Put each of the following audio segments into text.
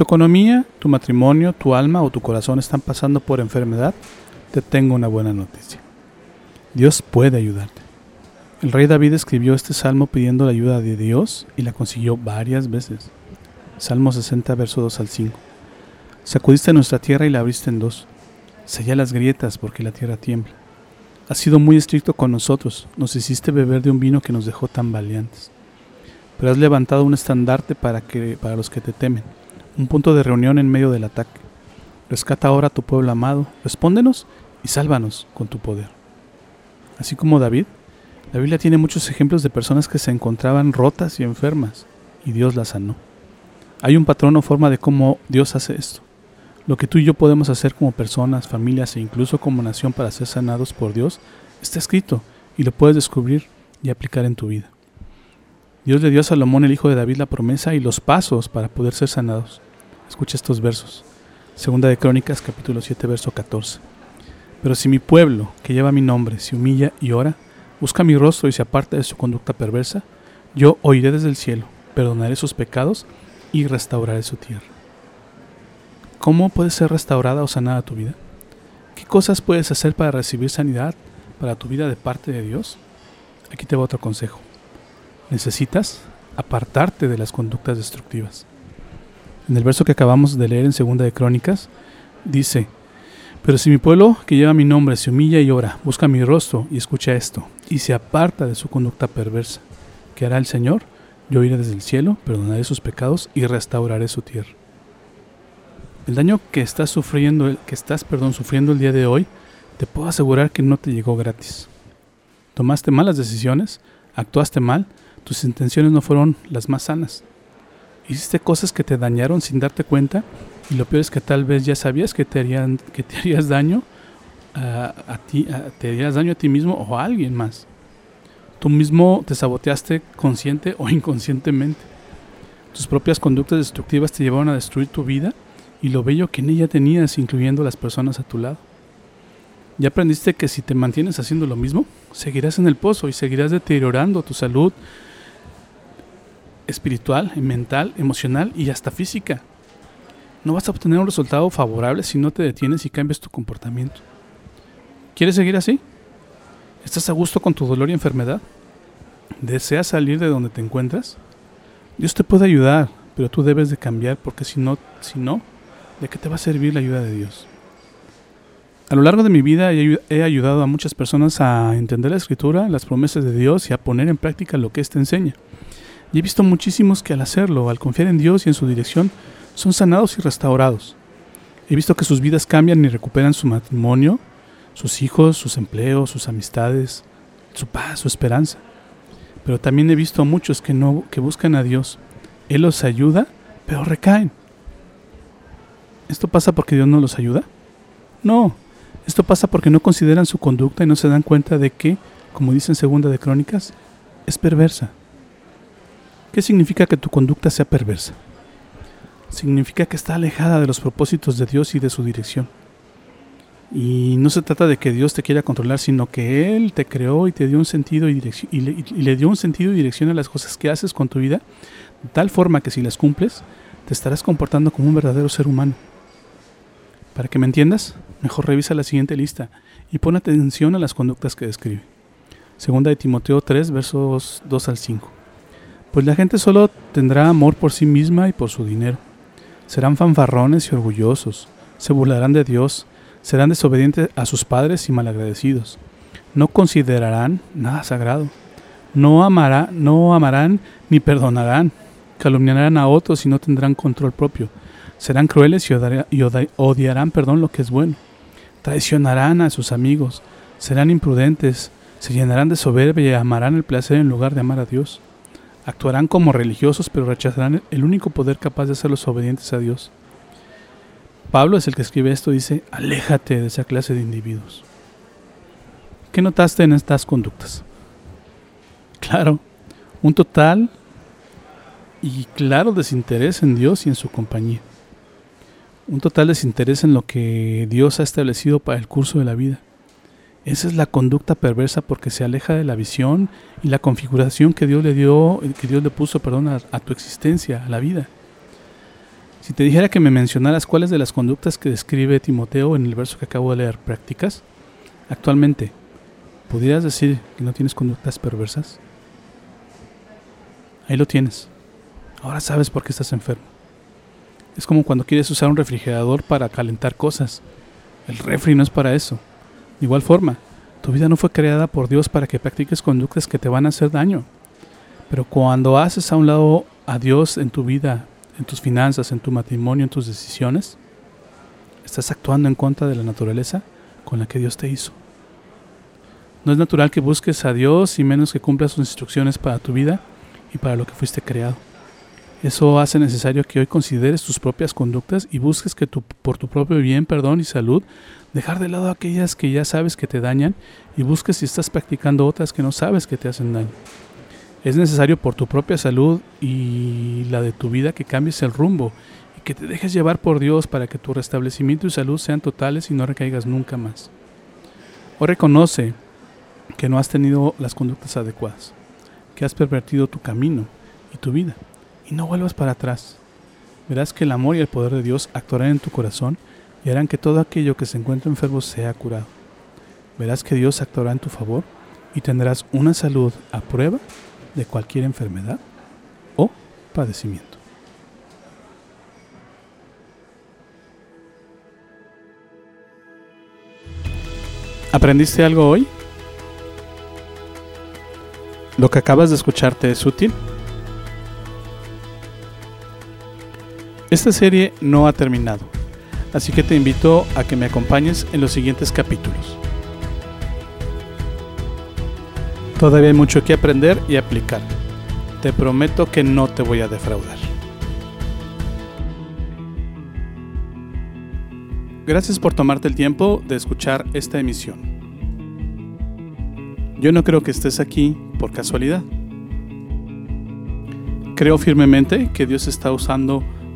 Tu economía, tu matrimonio, tu alma o tu corazón están pasando por enfermedad, te tengo una buena noticia. Dios puede ayudarte. El rey David escribió este salmo pidiendo la ayuda de Dios y la consiguió varias veces. Salmo 60, verso 2 al 5. Sacudiste nuestra tierra y la abriste en dos. Sella las grietas porque la tierra tiembla. Has sido muy estricto con nosotros, nos hiciste beber de un vino que nos dejó tan valientes. Pero has levantado un estandarte para, que, para los que te temen un punto de reunión en medio del ataque. Rescata ahora a tu pueblo amado, respóndenos y sálvanos con tu poder. Así como David, la Biblia tiene muchos ejemplos de personas que se encontraban rotas y enfermas, y Dios las sanó. Hay un patrón o forma de cómo Dios hace esto. Lo que tú y yo podemos hacer como personas, familias e incluso como nación para ser sanados por Dios está escrito y lo puedes descubrir y aplicar en tu vida. Dios le dio a Salomón, el hijo de David, la promesa y los pasos para poder ser sanados. Escucha estos versos. Segunda de Crónicas, capítulo 7, verso 14. Pero si mi pueblo, que lleva mi nombre, se humilla y ora, busca mi rostro y se aparta de su conducta perversa, yo oiré desde el cielo, perdonaré sus pecados y restauraré su tierra. ¿Cómo puede ser restaurada o sanada tu vida? ¿Qué cosas puedes hacer para recibir sanidad para tu vida de parte de Dios? Aquí te va otro consejo necesitas apartarte de las conductas destructivas. En el verso que acabamos de leer en Segunda de Crónicas, dice, pero si mi pueblo que lleva mi nombre se humilla y ora, busca mi rostro y escucha esto, y se aparta de su conducta perversa, ¿qué hará el Señor? Yo iré desde el cielo, perdonaré sus pecados y restauraré su tierra. El daño que estás sufriendo, que estás, perdón, sufriendo el día de hoy, te puedo asegurar que no te llegó gratis. Tomaste malas decisiones, actuaste mal, tus intenciones no fueron las más sanas. Hiciste cosas que te dañaron sin darte cuenta y lo peor es que tal vez ya sabías que te, harían, que te harías daño a, ti, te harías daño a ti mismo o a alguien más. Tú mismo te saboteaste consciente o inconscientemente. Tus propias conductas destructivas te llevaron a destruir tu vida y lo bello que en ella tenías, incluyendo las personas a tu lado. Ya aprendiste que si te mantienes haciendo lo mismo, seguirás en el pozo y seguirás deteriorando tu salud, espiritual, mental, emocional y hasta física. No vas a obtener un resultado favorable si no te detienes y cambias tu comportamiento. ¿Quieres seguir así? ¿Estás a gusto con tu dolor y enfermedad? ¿Deseas salir de donde te encuentras? Dios te puede ayudar, pero tú debes de cambiar porque si no, si no, ¿de qué te va a servir la ayuda de Dios? A lo largo de mi vida he ayudado a muchas personas a entender la escritura, las promesas de Dios y a poner en práctica lo que éste enseña. Y he visto muchísimos que al hacerlo, al confiar en Dios y en su dirección, son sanados y restaurados. He visto que sus vidas cambian y recuperan su matrimonio, sus hijos, sus empleos, sus amistades, su paz, su esperanza. Pero también he visto a muchos que no que buscan a Dios. Él los ayuda, pero recaen. ¿Esto pasa porque Dios no los ayuda? No, esto pasa porque no consideran su conducta y no se dan cuenta de que, como dice en Segunda de Crónicas, es perversa. ¿Qué significa que tu conducta sea perversa? Significa que está alejada de los propósitos de Dios y de su dirección. Y no se trata de que Dios te quiera controlar, sino que Él te creó y te dio un sentido y, y, le, y le dio un sentido y dirección a las cosas que haces con tu vida, de tal forma que si las cumples, te estarás comportando como un verdadero ser humano. Para que me entiendas, mejor revisa la siguiente lista y pon atención a las conductas que describe. Segunda de Timoteo 3, versos 2 al 5. Pues la gente solo tendrá amor por sí misma y por su dinero. Serán fanfarrones y orgullosos, se burlarán de Dios, serán desobedientes a sus padres y malagradecidos. No considerarán nada sagrado. No, no amarán ni perdonarán. Calumniarán a otros y no tendrán control propio. Serán crueles y, odiarán perdón, lo que es bueno. Traicionarán a sus amigos. Serán imprudentes. Se llenarán de soberbia y amarán el placer en lugar de amar a Dios Actuarán como religiosos, pero rechazarán el único poder capaz de hacerlos obedientes a Dios. Pablo es el que escribe esto, dice, aléjate de esa clase de individuos. ¿Qué notaste en estas conductas? Claro, un total y claro desinterés en Dios y en su compañía. Un total desinterés en lo que Dios ha establecido para el curso de la vida. Esa es la conducta perversa porque se aleja de la visión y la configuración que Dios le dio, que Dios le puso, perdón, a, a tu existencia, a la vida. Si te dijera que me mencionaras cuáles de las conductas que describe Timoteo en el verso que acabo de leer practicas, actualmente, ¿pudieras decir que no tienes conductas perversas? Ahí lo tienes. Ahora sabes por qué estás enfermo. Es como cuando quieres usar un refrigerador para calentar cosas. El refri no es para eso. De igual forma, tu vida no fue creada por Dios para que practiques conductas que te van a hacer daño. Pero cuando haces a un lado a Dios en tu vida en tus finanzas, en tu matrimonio, en tus decisiones, estás actuando en contra de la naturaleza con la que Dios te hizo. No es natural que busques a Dios y menos que cumplas sus instrucciones para tu vida y para lo que fuiste creado. Eso hace necesario que hoy consideres tus propias conductas y busques que tu, por tu propio bien, perdón y salud, dejar de lado aquellas que ya sabes que te dañan y busques si estás practicando otras que no sabes que te hacen daño. Es necesario por tu propia salud y la de tu vida que cambies el rumbo y que te dejes llevar por Dios para que tu restablecimiento y salud sean totales y no recaigas nunca más. O reconoce que no has tenido las conductas adecuadas, que has pervertido tu camino y tu vida y no vuelvas para atrás. Verás que el amor y el poder de Dios actuarán en tu corazón y harán que todo aquello que se encuentra enfermo sea curado. Verás que Dios actuará en tu favor y tendrás una salud a prueba de cualquier enfermedad o padecimiento. ¿Aprendiste algo hoy? ¿Lo que acabas de escucharte es útil? Esta serie no ha terminado, así que te invito a que me acompañes en los siguientes capítulos. Todavía hay mucho que aprender y aplicar. Te prometo que no te voy a defraudar. Gracias por tomarte el tiempo de escuchar esta emisión. Yo no creo que estés aquí por casualidad. Creo firmemente que Dios está usando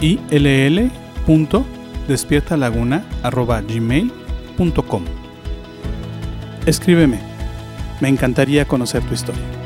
ill.despiertalaguna.gmail.com Escríbeme, me encantaría conocer tu historia.